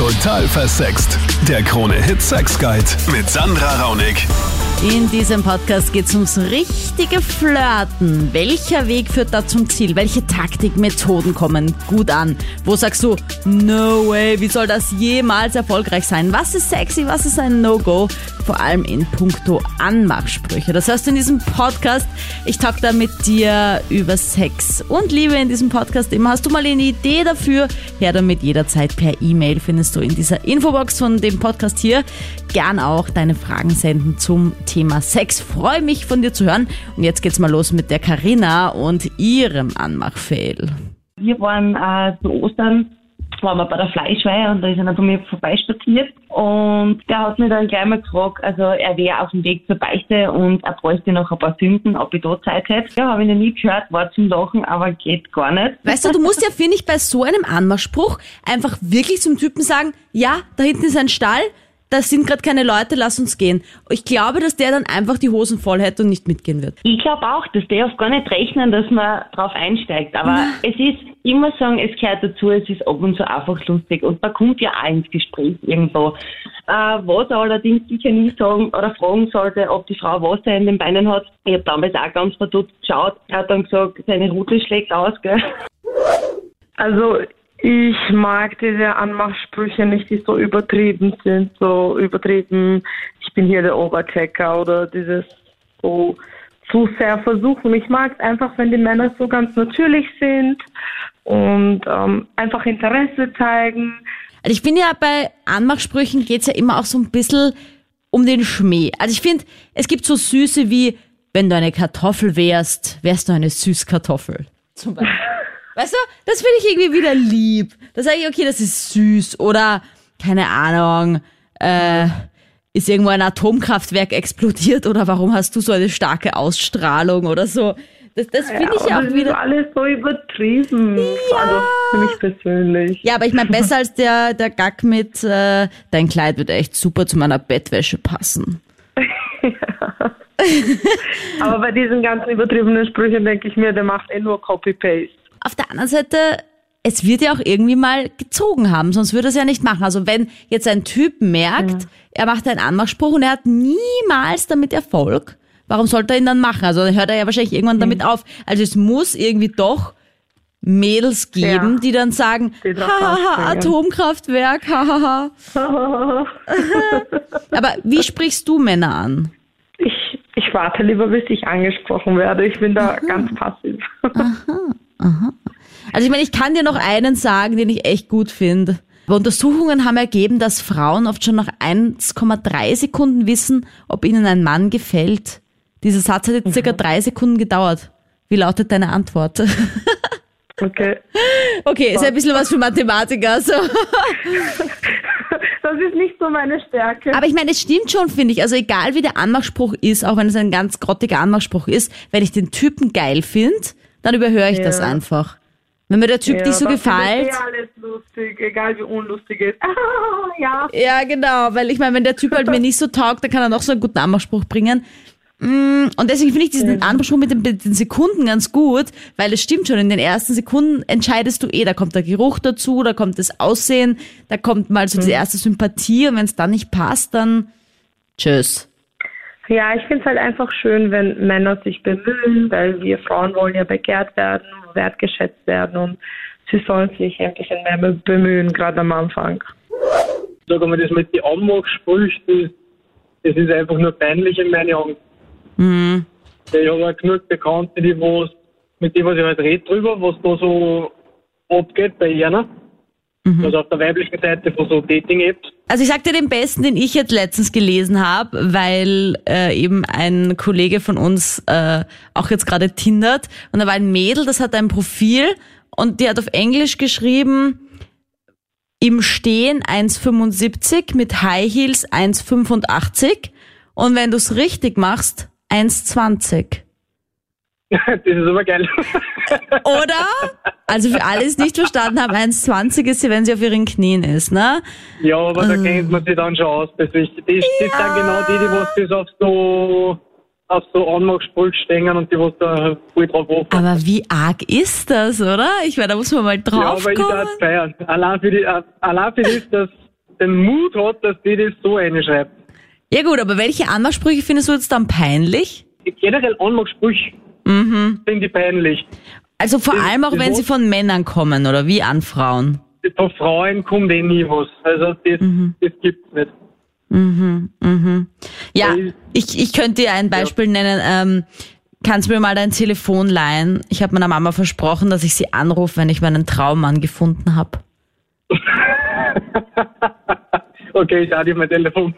Total versext. Der Krone-Hit Sex Guide mit Sandra Raunig. In diesem Podcast geht es ums richtige Flirten. Welcher Weg führt da zum Ziel? Welche Taktik, Methoden kommen gut an? Wo sagst du, no way, wie soll das jemals erfolgreich sein? Was ist sexy, was ist ein No-Go? Vor allem in puncto Anmachsprüche. Das du in diesem Podcast. Ich talk da mit dir über Sex und Liebe in diesem Podcast immer. Hast du mal eine Idee dafür? Her damit jederzeit per E-Mail findest du in dieser Infobox von dem Podcast hier. Gern auch deine Fragen senden zum Thema Sex. Freue mich von dir zu hören. Und jetzt geht's mal los mit der Karina und ihrem Anmachfail. Wir waren äh, zu Ostern, waren wir bei der Fleischweihe und da ist einer von mir vorbeispaziert und der hat mich dann gleich mal gefragt, also er wäre auf dem Weg zur Beichte und er bräuchte noch ein paar Sünden, ob ich da Zeit hätte. Ja, habe ich noch nie gehört, war zum Lachen, aber geht gar nicht. Weißt du, du musst ja, finde ich, bei so einem Anmachspruch einfach wirklich zum Typen sagen, ja, da hinten ist ein Stall, da sind gerade keine Leute, lass uns gehen. Ich glaube, dass der dann einfach die Hosen voll hätte und nicht mitgehen wird. Ich glaube auch, dass der auf gar nicht rechnen, dass man drauf einsteigt. Aber es ist immer sagen, es gehört dazu, es ist ab und zu einfach lustig. Und man kommt ja auch ins Gespräch irgendwo. Äh, was er allerdings sicher nie sagen oder fragen sollte, ob die Frau Wasser in den Beinen hat. Ich habe damals auch ganz verdutzt geschaut. Er hat dann gesagt, seine Route schlägt aus, gell. Also ich mag diese Anmachsprüche nicht, die so übertrieben sind, so übertrieben, ich bin hier der Oberchecker oder dieses so zu sehr versuchen. Ich mag es einfach, wenn die Männer so ganz natürlich sind und ähm, einfach Interesse zeigen. Also ich finde ja, bei Anmachsprüchen geht's ja immer auch so ein bisschen um den Schmäh. Also ich finde, es gibt so Süße wie, wenn du eine Kartoffel wärst, wärst du eine Süßkartoffel. Zum Beispiel. Weißt du, das finde ich irgendwie wieder lieb. Da sage ich, okay, das ist süß. Oder, keine Ahnung, äh, ist irgendwo ein Atomkraftwerk explodiert oder warum hast du so eine starke Ausstrahlung oder so. Das, das finde ich aber auch das wieder. ist alles so übertrieben. Also für mich persönlich. Ja, aber ich meine, besser als der, der Gag mit, äh, dein Kleid wird echt super zu meiner Bettwäsche passen. Aber bei diesen ganzen übertriebenen Sprüchen denke ich mir, der macht eh nur Copy-Paste. Auf der anderen Seite, es wird ja auch irgendwie mal gezogen haben, sonst würde er es ja nicht machen. Also wenn jetzt ein Typ merkt, er macht einen Anmachspruch und er hat niemals damit Erfolg, warum sollte er ihn dann machen? Also dann hört er ja wahrscheinlich irgendwann damit auf. Also es muss irgendwie doch Mädels geben, Ja. die dann sagen, hahaha. Atomkraftwerk, hahaha. Aber wie sprichst du Männer an? Ich, ich warte lieber, bis ich angesprochen werde. Ich bin da ganz passiv. Also ich meine, ich kann dir noch einen sagen, den ich echt gut finde. Aber Untersuchungen haben ergeben, dass Frauen oft schon nach 1,3 Sekunden wissen, ob ihnen ein Mann gefällt. Dieser Satz hat jetzt circa drei Sekunden gedauert. Wie lautet deine Antwort? Okay. Okay, ist ja ein bisschen was für Mathematiker. So. Das ist nicht so meine Stärke. Aber ich meine, es stimmt schon, finde ich. Also egal wie der Anmachspruch ist, auch wenn es ein ganz grottiger Anmachspruch ist, wenn ich den Typen geil finde, dann überhöre ich Ja. das einfach. Wenn mir der Typ Ja, nicht so gefällt. ist eh alles lustig, egal wie unlustig es ist. Ah, ja. Ja, genau, weil ich meine, wenn der Typ halt mir nicht so taugt, dann kann er noch so einen guten Anmachspruch bringen. Mm, Und deswegen finde ich diesen Anmachspruch mit den, mit den Sekunden ganz gut, weil es stimmt schon, in den ersten Sekunden entscheidest du eh, da kommt der Geruch dazu, da kommt das Aussehen, da kommt mal so diese erste Sympathie und wenn es dann nicht passt, dann tschüss. Ja, ich finde es halt einfach schön, wenn Männer sich bemühen, weil wir Frauen wollen ja begehrt werden, wertgeschätzt werden und sie sollen sich ein bisschen mehr bemühen, gerade am Anfang. sag einmal, das mit den Anmachsprüchen, das, das ist einfach nur peinlich in meinen Augen. Mhm. Ich habe auch genug Bekannte, die was, mit denen was ich halt rede drüber, was da so abgeht bei ihnen. Also auf der weiblichen Seite von so Dating-Apps. Also ich sag dir den besten, den ich jetzt letztens gelesen habe, weil äh, eben ein Kollege von uns äh, auch jetzt gerade tindert und da war ein Mädel, das hat ein Profil und die hat auf Englisch geschrieben, im Stehen 1,75, mit High Heels 1,85 und wenn du es richtig machst, 1,20. Das ist aber geil. Oder? Also für alle, die es nicht verstanden haben, 1,20 ist sie, wenn sie auf ihren Knien ist, ne? ja, aber da kennt man sich dann schon aus. Das, ist, das, das sind genau die, die was das auf so, auf so Anmachsprüche stehen und die was da voll drauf hoffen. Aber wie arg ist das, oder? Ich meine, da muss man mal Ja, drauf aber ich kommen. darf feiern. Allein für, die, allein für das, dass den Mut hat, dass die das so reinschreibt. Ja gut, aber welche Anmachsprüche findest du jetzt dann peinlich? Generell Anmachsprüche Mhm. finde ich peinlich. Also vor Das- allem auch, wenn sie von Männern kommen oder wie an Frauen. Von Frauen kommt eh nie was. Also das, Mhm. das gibt's nicht. Ja, Weil- ich, ich könnte dir ein Beispiel nennen. Ähm, kannst du mir mal dein Telefon leihen? Ich habe meiner Mama versprochen, dass ich sie anrufe, wenn ich meinen Traummann gefunden habe. Okay, ich hatte mein Telefon.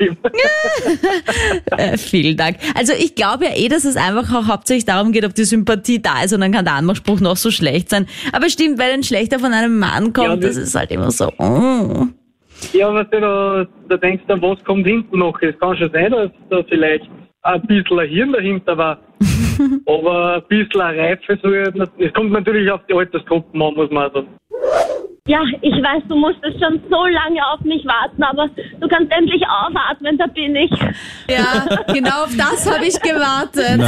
Äh, vielen Dank. Also ich glaube ja eh, dass es einfach auch hauptsächlich darum geht, ob die Sympathie da ist und dann kann der Anmachspruch noch so schlecht sein. Aber stimmt, wenn ein schlechter von einem Mann kommt, Ja, das das- ist halt immer so. Oh. Ja, was du, da, da denkst du, was kommt hinten noch? Es kann schon sein, dass da vielleicht ein bisschen ein Hirn dahinter war. Aber ein bisschen eine Reife soll, es kommt natürlich auf die Altersgruppen an, muss man sagen. Ja, ich weiß, du musstest schon so lange auf mich warten, aber du kannst endlich aufatmen, da bin ich. Ja, genau auf das habe ich gewartet.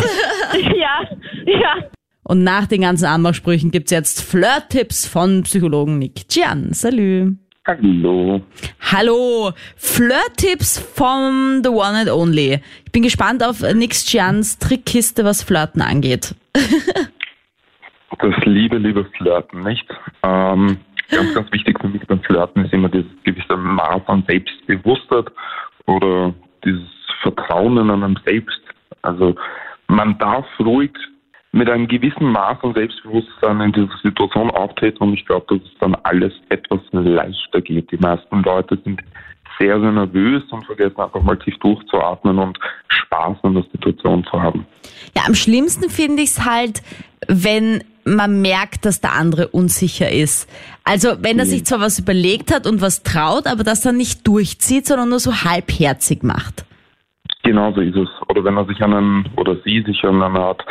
Ja, ja. Und nach den ganzen Anmachsprüchen gibt's jetzt Flirt-Tipps von Psychologen Nick Gian. Salü. Hallo. Hallo, Flirt-Tipps vom The One and Only. Ich bin gespannt auf Nick Gians Trickkiste, was Flirten angeht. Das liebe, liebe Flirten, nicht? Ähm, ganz, ganz wichtig für mich beim Flirten ist immer dieses gewisse Maß an Selbstbewusstheit oder dieses Vertrauen in einem selbst. Also man darf ruhig mit einem gewissen Maß an Selbstbewusstsein in dieser Situation auftreten und ich glaube, dass es dann alles etwas leichter geht. Die meisten Leute sind sehr, sehr nervös und vergessen einfach mal tief durchzuatmen und Spaß an der Situation zu haben. Ja, am schlimmsten finde ich es halt, wenn man merkt, dass der andere unsicher ist. Also wenn er sich zwar was überlegt hat und was traut, aber das dann nicht durchzieht, sondern nur so halbherzig macht. Genauso ist es. Oder wenn er sich an einen, oder sie sich an eine Art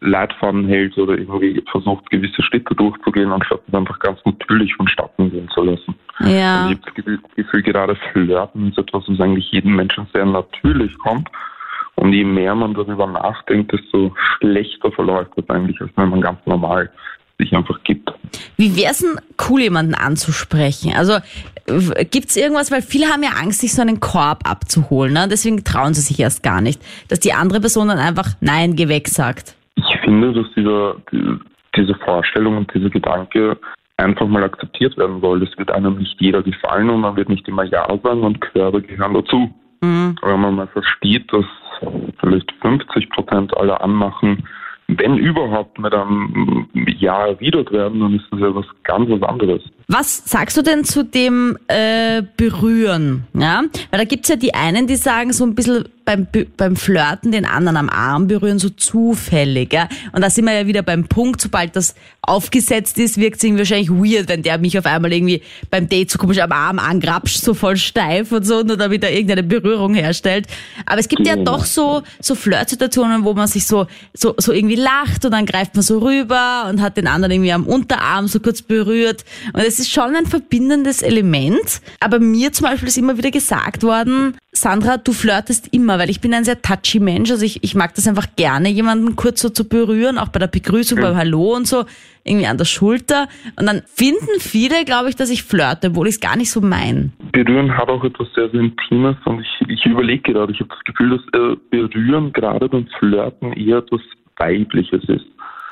Leitfaden hält oder irgendwie versucht, gewisse Schritte durchzugehen, anstatt es einfach ganz natürlich vonstatten gehen zu lassen. Ja. Also ich habe das Gefühl- gerade Flirten ist etwas, was eigentlich jedem Menschen sehr natürlich kommt. Und je mehr man darüber nachdenkt, desto schlechter verläuft das eigentlich, als wenn man ganz normal sich einfach gibt. Wie wär's denn cool, jemanden anzusprechen? Also w- gibt's irgendwas, weil viele haben ja Angst, sich so einen Korb abzuholen, ne? deswegen trauen sie sich erst gar nicht, dass die andere Person dann einfach Nein, geh weg sagt. Ich finde, dass dieser, die- diese Vorstellung und dieser Gedanke einfach mal akzeptiert werden soll. Es wird einem nicht jeder gefallen und man wird nicht immer Ja sagen und Körbe gehören dazu. Aber wenn man mal versteht, dass vielleicht 50 Prozent aller Anmachen, wenn überhaupt mit einem Ja erwidert werden, dann ist das ja was ganz was anderes. Was sagst du denn zu dem äh, Berühren? Ja? Weil da gibt's ja die einen, die sagen so ein bisschen beim, Be- beim Flirten den anderen am Arm berühren, so zufällig. Ja? Und da sind wir ja wieder beim Punkt, sobald das aufgesetzt ist, wirkt es irgendwie wahrscheinlich weird, wenn der mich auf einmal irgendwie beim Date so komisch am Arm angrapscht, so voll steif und so, nur damit er irgendeine Berührung herstellt. Aber es gibt ja Genau. doch so, so Flirtsituationen, wo man sich so, so, so irgendwie lacht und dann greift man so rüber und hat den anderen irgendwie am Unterarm so kurz berührt. Und es ist schon ein verbindendes Element. Aber mir zum Beispiel ist immer wieder gesagt worden, Sandra, du flirtest immer, weil ich bin ein sehr touchy Mensch. Also ich, ich mag das einfach gerne, jemanden kurz so zu berühren, auch bei der Begrüßung, beim Hallo und so, irgendwie an der Schulter. Und dann finden viele, glaube ich, dass ich flirte, obwohl ich es gar nicht so mein. Berühren hat auch etwas sehr, sehr Intimes und ich, ich überlege gerade, ich habe das Gefühl, dass äh, Berühren gerade beim Flirten eher etwas Weibliches ist.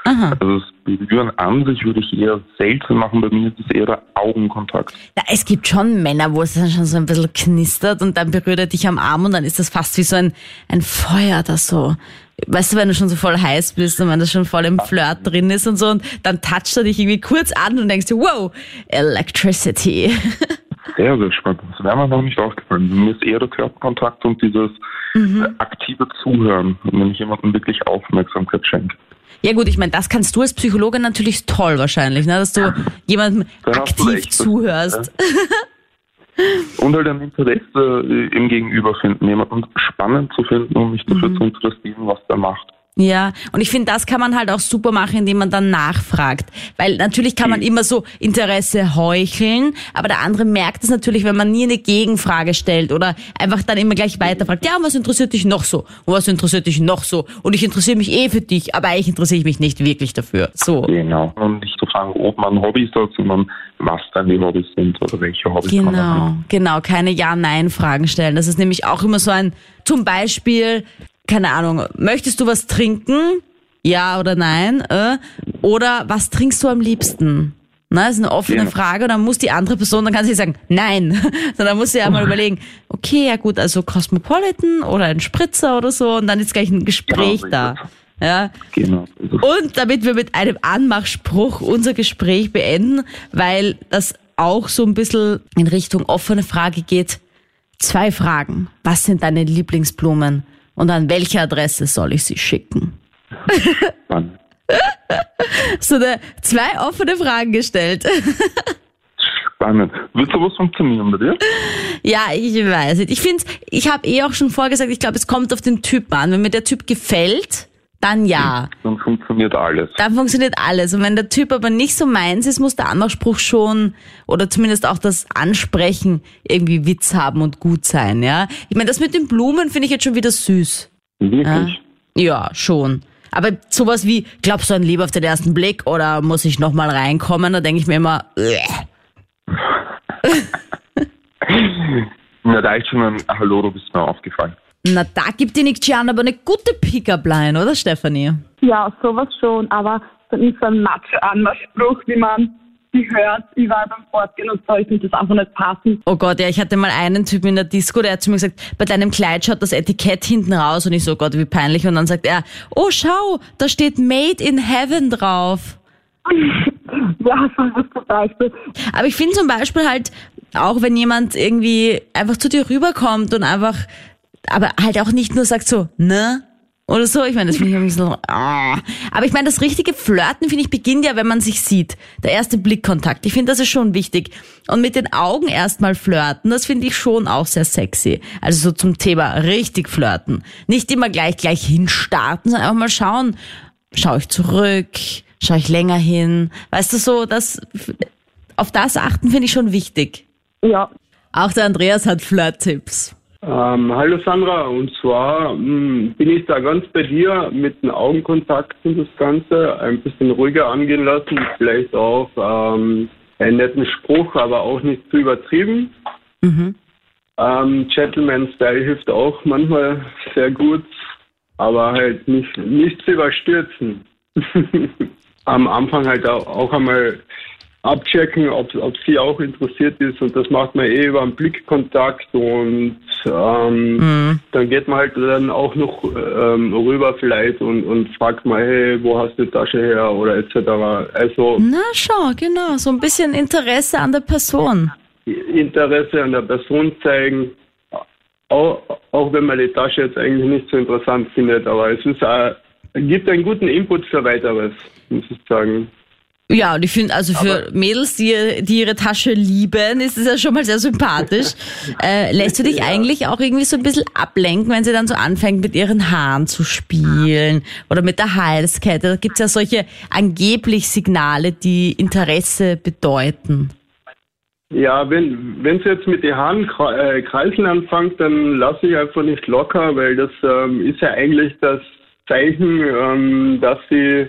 Aha. Also das Berühren an sich würde ich eher selten machen, bei mir ist es eher der Augenkontakt. Na, es gibt schon Männer, wo es dann schon so ein bisschen knistert und dann berührt er dich am Arm und dann ist das fast wie so ein, ein Feuer das so. Weißt du, wenn du schon so voll heiß bist und wenn das schon voll im Flirt drin ist und so und dann toucht er dich irgendwie kurz an und denkst dir, wow, Electricity. Sehr, sehr spannend. Das wäre mir noch nicht aufgefallen. Mir ist eher der Körperkontakt und dieses äh, aktive Zuhören, wenn ich jemandem wirklich Aufmerksamkeit schenke. Ja gut, ich meine, das kannst du als Psychologe natürlich toll wahrscheinlich, ne? dass du jemandem Da hast du aktiv zuhörst. Und halt ein Interesse äh, im Gegenüber finden, jemanden spannend zu finden und mich dafür zu interessieren, was der macht. Ja, und ich finde, das kann man halt auch super machen, indem man dann nachfragt. Weil natürlich kann man immer so Interesse heucheln, aber der andere merkt es natürlich, wenn man nie eine Gegenfrage stellt oder einfach dann immer gleich weiterfragt, ja, und was interessiert dich noch so? Und was interessiert dich noch so? Und ich interessiere mich eh für dich, aber eigentlich interessiere ich mich nicht wirklich dafür. So. Genau. Und nicht zu fragen, ob man Hobbys hat, sondern was deine Hobbys sind oder welche Hobbys man Genau, hat. genau, keine Ja-Nein-Fragen stellen. Das ist nämlich auch immer so ein, zum Beispiel, keine Ahnung, möchtest du was trinken? Ja oder nein? Äh? Oder was trinkst du am liebsten? Na, das ist eine offene Genau. Frage und dann muss die andere Person, dann kann sie sagen, nein. Sondern muss sie ja mal überlegen, okay, ja gut, also Cosmopolitan oder ein Spritzer oder so und dann ist gleich ein Gespräch Genau, da. Ja. Genau. Und damit wir mit einem Anmachspruch unser Gespräch beenden, weil das auch so ein bisschen in Richtung offene Frage geht. Zwei Fragen. Was sind deine Lieblingsblumen? Und an welche Adresse soll ich sie schicken? Spannend. So eine, zwei offene Fragen gestellt. Spannend. Wird sowas funktionieren bei dir? Ja, ich weiß nicht. Ich finde, ich habe eh auch schon vorgesagt, ich glaube, es kommt auf den Typ an. Wenn mir der Typ gefällt, dann ja. Dann funktioniert alles. dann funktioniert alles. Und wenn der Typ aber nicht so meins ist, muss der Anmachspruch schon oder zumindest auch das Ansprechen irgendwie Witz haben und gut sein, ja. Ich meine, das mit den Blumen finde ich jetzt schon wieder süß. Wirklich. Ja, schon. Aber sowas wie, glaubst du an Liebe auf den ersten Blick oder muss ich nochmal reinkommen? Da denke ich mir immer, äh. Mir reicht schon ein Hallo, du bist mir aufgefallen. Na da gibt dir nichts Gian, aber eine gute Pickup-Line, oder Stefanie? Ja, sowas schon, aber so nicht so ein Macho-Anmachspruch, wie man die hört, überall beim Fortgehen und so, ich finde das einfach nicht passend. Oh Gott, ja, ich hatte mal einen Typen in der Disco, der hat zu mir gesagt, bei deinem Kleid schaut das Etikett hinten raus und ich so, oh Gott, wie peinlich. Und dann sagt er, oh schau, da steht Made in Heaven drauf. Ja, sowas zum Beispiel. Aber ich finde zum Beispiel halt, auch wenn jemand irgendwie einfach zu dir rüberkommt und einfach, aber halt auch nicht nur sagt so, ne? Oder so, ich meine, das finde ich ein bisschen, ah. aber ich meine, das richtige Flirten, finde ich, beginnt ja, wenn man sich sieht. Der erste Blickkontakt, ich finde, das ist schon wichtig. Und mit den Augen erstmal flirten, das finde ich schon auch sehr sexy. Also so zum Thema richtig flirten. Nicht immer gleich, gleich hinstarten, sondern einfach mal schauen, schaue ich zurück, schaue ich länger hin. Weißt du, so, das, auf das achten finde ich schon wichtig. Ja, Auch der Andreas hat Flirt-Tipps. Ähm, hallo Sandra, und zwar mh, bin ich da ganz bei dir mit dem Augenkontakt und das Ganze ein bisschen ruhiger angehen lassen, vielleicht auch ähm, einen netten Spruch, aber auch nicht zu übertrieben. Ähm, Gentleman-Style hilft auch manchmal sehr gut, aber halt nicht, nicht zu überstürzen. Am Anfang halt auch, auch einmal abchecken, ob, ob sie auch interessiert ist. Und das macht man eh über einen Blickkontakt. Und ähm, dann geht man halt dann auch noch ähm, rüber vielleicht und, und fragt mal, hey, wo hast du die Tasche her? Oder etc. Also Na schau, genau, so ein bisschen Interesse an der Person. Interesse an der Person zeigen, auch, auch wenn man die Tasche jetzt eigentlich nicht so interessant findet, aber es ist äh, gibt einen guten Input für weiteres, muss ich sagen. Ja, und ich finde, also für Mädels, die, die ihre Tasche lieben, ist es ja schon mal sehr sympathisch. äh, lässt du dich eigentlich auch irgendwie so ein bisschen ablenken, wenn sie dann so anfängt, mit ihren Haaren zu spielen oder mit der Halskette? Da gibt's ja solche angeblich Signale, die Interesse bedeuten. Ja, wenn wenn sie jetzt mit den Haaren kre- äh, kreiseln anfängt, dann lasse ich einfach nicht locker, weil das ähm, ist ja eigentlich das Zeichen, ähm, dass sie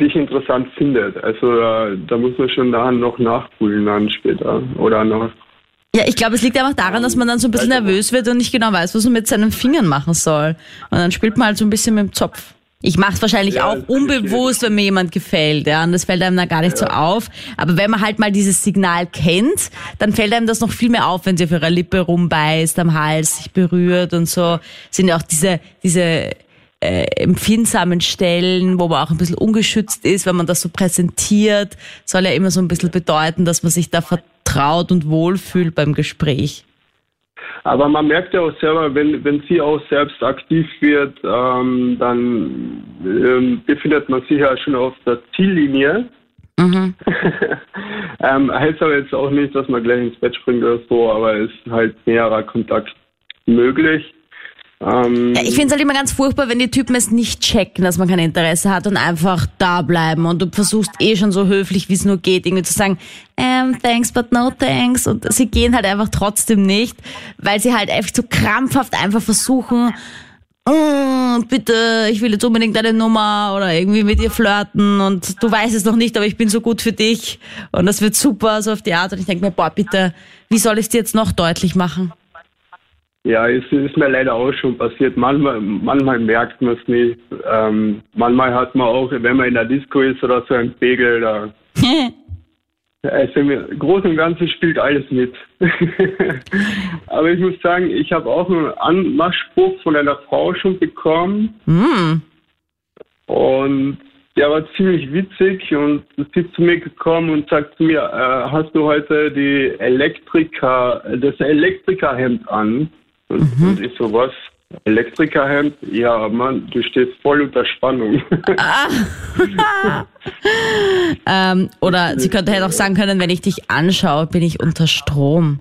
dich interessant findet. Also äh, da muss man schon daran noch nachpulen dann später oder noch. Ja, ich glaube, es liegt einfach daran, dass man dann so ein bisschen nervös wird und nicht genau weiß, was man mit seinen Fingern machen soll. Und dann spielt man halt so ein bisschen mit dem Zopf. Ich mache es wahrscheinlich Ja, auch unbewusst, wenn mir jemand gefällt, ja, und das fällt einem dann gar nicht so auf. Aber wenn man halt mal dieses Signal kennt, dann fällt einem das noch viel mehr auf, wenn sie auf ihrer Lippe rumbeißt, am Hals sich berührt und so. Sind ja auch diese, diese äh, empfindsamen Stellen, wo man auch ein bisschen ungeschützt ist, wenn man das so präsentiert, soll ja immer so ein bisschen bedeuten, dass man sich da vertraut und wohlfühlt beim Gespräch. Aber man merkt ja auch selber, wenn, wenn sie auch selbst aktiv wird, ähm, dann ähm, befindet man sich ja schon auf der Ziellinie. ähm, heißt aber jetzt auch nicht, dass man gleich ins Bett springt oder so, aber es ist halt näherer Kontakt möglich. Ähm, Ja, ich finde es halt immer ganz furchtbar, wenn die Typen es nicht checken, dass man kein Interesse hat und einfach da bleiben. Und du versuchst eh schon so höflich, wie es nur geht, irgendwie zu sagen, ähm, thanks, but no thanks. Und sie gehen halt einfach trotzdem nicht, weil sie halt einfach so krampfhaft einfach versuchen, "Mm, bitte, ich will jetzt unbedingt deine Nummer oder irgendwie mit ihr flirten und du weißt es noch nicht, aber ich bin so gut für dich. Und das wird super, so auf die Art. Und ich denke mir, boah, bitte, wie soll ich es dir jetzt noch deutlich machen? Ja, es ist mir leider auch schon passiert. Manchmal, manchmal merkt man es nicht. Ähm, manchmal hat man auch, wenn man in der Disco ist oder so ein Pegel, da also im Großen und Ganzen spielt alles mit. Aber ich muss sagen, ich habe auch einen Anmachspruch von einer Frau schon bekommen. Hm. Und der war ziemlich witzig und sie ist zu mir gekommen und sagt zu mir, äh, hast du heute die Elektriker, das Elektrikerhemd an? Und, und ich so, was? Elektrikerhemd? Ja, Mann, du stehst voll unter Spannung. Ähm, oder sie könnte halt auch sagen können, wenn ich dich anschaue, bin ich unter Strom.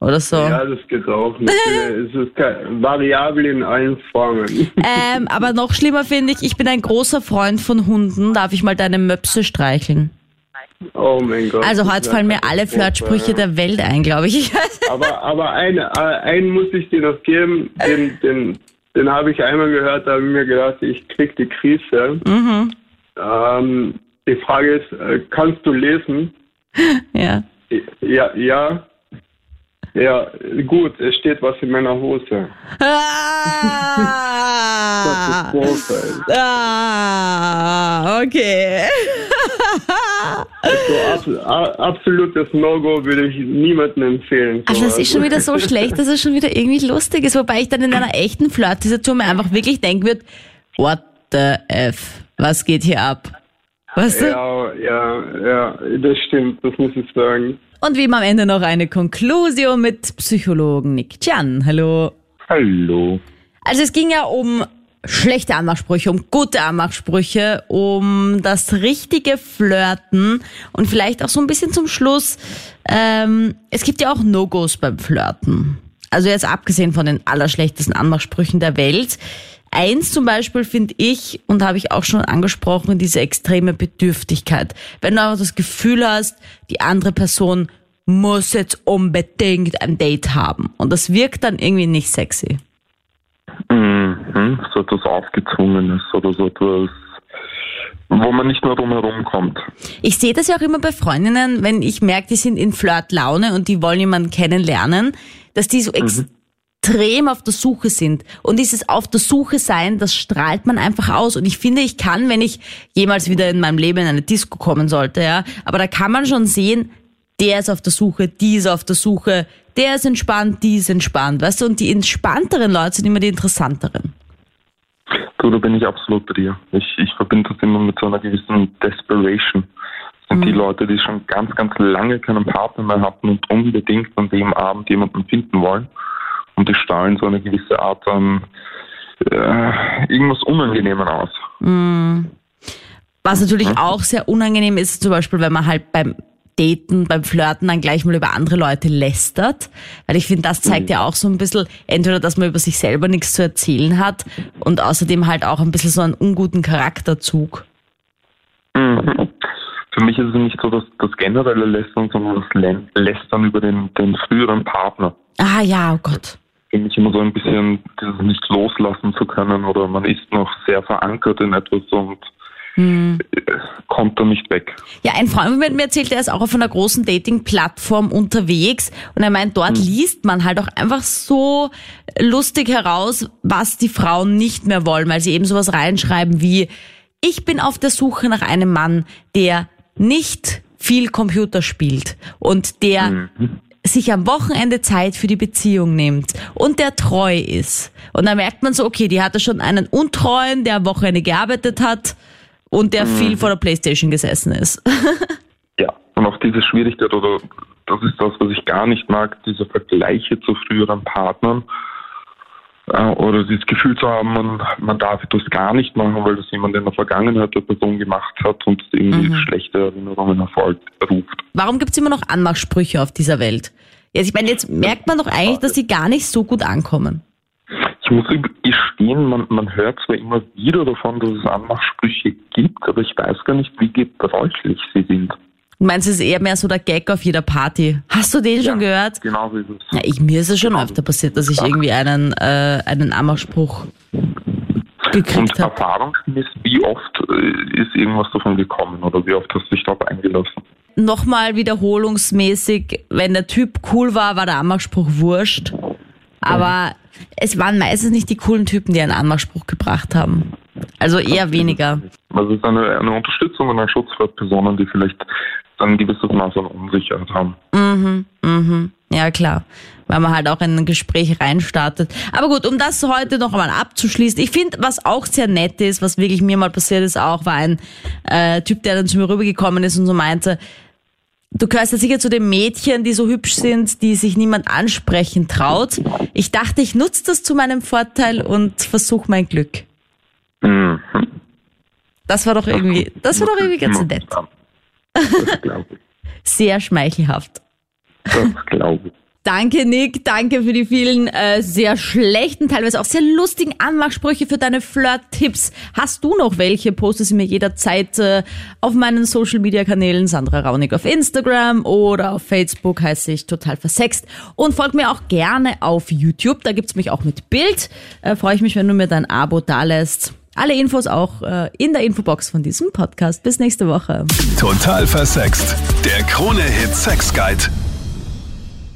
Oder so. ja, das geht auch. es ist variabel in allen Formen. Ähm, aber noch schlimmer finde ich, ich bin ein großer Freund von Hunden. Darf ich mal deine Möpse streicheln? Oh mein Gott. Also heute fallen mir alle Flirtsprüche der Welt ein, glaube ich. Aber, aber eine, äh, einen muss ich dir noch geben, den, den, den habe ich einmal gehört, da habe ich mir gedacht, ich krieg die Krise. mhm. Ähm, die Frage ist, äh, kannst du lesen? Ja. Ja, ja. Ja, gut, es steht was in meiner Hose. Ah, Katastrophe. ah, okay. So, ab, a- absolutes No-Go würde ich niemandem empfehlen. Also das ist schon wieder so schlecht, dass es schon wieder irgendwie lustig ist, wobei ich dann in einer echten Flirt-Situation mir einfach wirklich denken würde, what the F, was geht hier ab? Weißt du? Ja, ja, ja, das stimmt, das muss ich sagen. Und wie immer am Ende noch eine Konklusion mit Psychologen Nick Chan. Hallo. Hallo. Also es ging ja um schlechte Anmachsprüche, um gute Anmachsprüche, um das richtige Flirten und vielleicht auch so ein bisschen zum Schluss, ähm, es gibt ja auch No-Gos beim Flirten. Also jetzt abgesehen von den allerschlechtesten Anmachsprüchen der Welt. Eins zum Beispiel finde ich, und habe ich auch schon angesprochen, diese extreme Bedürftigkeit. Wenn du einfach das Gefühl hast, die andere Person muss jetzt unbedingt ein Date haben. Und das wirkt dann irgendwie nicht sexy. Mhm. So etwas Aufgezwungenes oder so etwas, wo man nicht mehr drum herum kommt. Ich sehe das ja auch immer bei Freundinnen, wenn ich merke, die sind in Flirtlaune und die wollen jemanden kennenlernen, dass die so extrem auf der Suche sind. Und dieses auf der Suche sein, das strahlt man einfach aus. Und ich finde, ich kann, wenn ich jemals wieder in meinem Leben in eine Disco kommen sollte, ja, aber da kann man schon sehen, der ist auf der Suche, die ist auf der Suche, der ist entspannt, die ist entspannt, weißt du? Und die entspannteren Leute sind immer die interessanteren. Du, da bin ich absolut bei dir. Ich, ich verbinde das immer mit so einer gewissen Desperation. Das sind die Leute, die schon ganz, ganz lange keinen Partner mehr hatten und unbedingt an dem Abend jemanden finden wollen. Und die strahlen so eine gewisse Art an äh, irgendwas Unangenehmes aus. Was natürlich auch sehr unangenehm ist zum Beispiel, wenn man halt beim Daten, beim Flirten dann gleich mal über andere Leute lästert. Weil ich finde, das zeigt ja auch so ein bisschen, entweder, dass man über sich selber nichts zu erzählen hat und außerdem halt auch ein bisschen so einen unguten Charakterzug. Mhm. Für mich ist es nicht so das, das generelle Lästern, sondern das Lä- Lästern über den, den früheren Partner. Ah ja, oh Gott. Für mich immer so ein bisschen dieses nicht loslassen zu können oder man ist noch sehr verankert in etwas und äh, kommt da nicht weg. Ja, ein Freund von mir erzählt, er ist auch auf einer großen Dating-Plattform unterwegs und er meint, dort liest man halt auch einfach so lustig heraus, was die Frauen nicht mehr wollen, weil sie eben sowas reinschreiben wie, ich bin auf der Suche nach einem Mann, der nicht viel Computer spielt und der sich am Wochenende Zeit für die Beziehung nimmt und der treu ist. Und da merkt man so, okay, die hatte schon einen Untreuen, der am Wochenende gearbeitet hat und der viel vor der Playstation gesessen ist. Ja, und auch diese Schwierigkeit oder das ist das, was ich gar nicht mag, diese Vergleiche zu früheren Partnern äh, oder dieses Gefühl zu haben, man, man darf etwas gar nicht machen, weil das jemand in der Vergangenheit der Person gemacht hat und irgendwie schlechte Erinnerungen hervorruft. Warum gibt's immer noch Anmachsprüche auf dieser Welt? Jetzt, ich meine, jetzt merkt man doch eigentlich, dass sie gar nicht so gut ankommen. Ich muss gestehen, man, man hört zwar immer wieder davon, dass es Anmachsprüche gibt, aber ich weiß gar nicht, wie gebräuchlich sie sind. Du meinst, es ist eher mehr so der Gag auf jeder Party. Hast du den schon gehört? Genau so ist es. Ja, ich, mir ist es schon öfter passiert, dass ich irgendwie einen, äh, einen Anmachspruch gekriegt Und habe. erfahrungsgemäß, wie oft äh, ist irgendwas davon gekommen oder wie oft hast du dich darauf eingelassen? Nochmal wiederholungsmäßig, wenn der Typ cool war, war der Anmachspruch wurscht. Aber es waren meistens nicht die coolen Typen, die einen Anmachspruch gebracht haben. Also eher weniger. Also es ist eine, eine Unterstützung und ein Schutz für Personen, die vielleicht ein gewisses Maß an Unsicherheit haben. Mhm, mhm. Ja, klar. Weil man halt auch in ein Gespräch reinstartet. Aber gut, um das heute noch einmal abzuschließen. Ich finde, was auch sehr nett ist, was wirklich mir mal passiert ist, auch war ein äh, Typ, der dann zu mir rübergekommen ist und so meinte, du gehörst ja sicher zu den Mädchen, die so hübsch sind, die sich niemand ansprechen traut. Ich dachte, ich nutze das zu meinem Vorteil und versuche mein Glück. Mhm. Das war doch irgendwie, das war doch irgendwie ganz nett. Glaube ich. Sehr schmeichelhaft. Das glaube ich. Danke, Nick. Danke für die vielen äh, sehr schlechten, teilweise auch sehr lustigen Anmachsprüche für deine Flirt-Tipps. Hast du noch welche? Poste sie mir jederzeit äh, auf meinen Social-Media-Kanälen. Sandra Raunig auf Instagram oder auf Facebook heiße ich total versext. Und folg mir auch gerne auf YouTube. Da gibt's mich auch mit Bild. Äh, Freue ich mich, wenn du mir dein Abo dalässt. Alle Infos auch äh, in der Infobox von diesem Podcast. Bis nächste Woche. Total versext. Der Krone-Hit Sex Guide.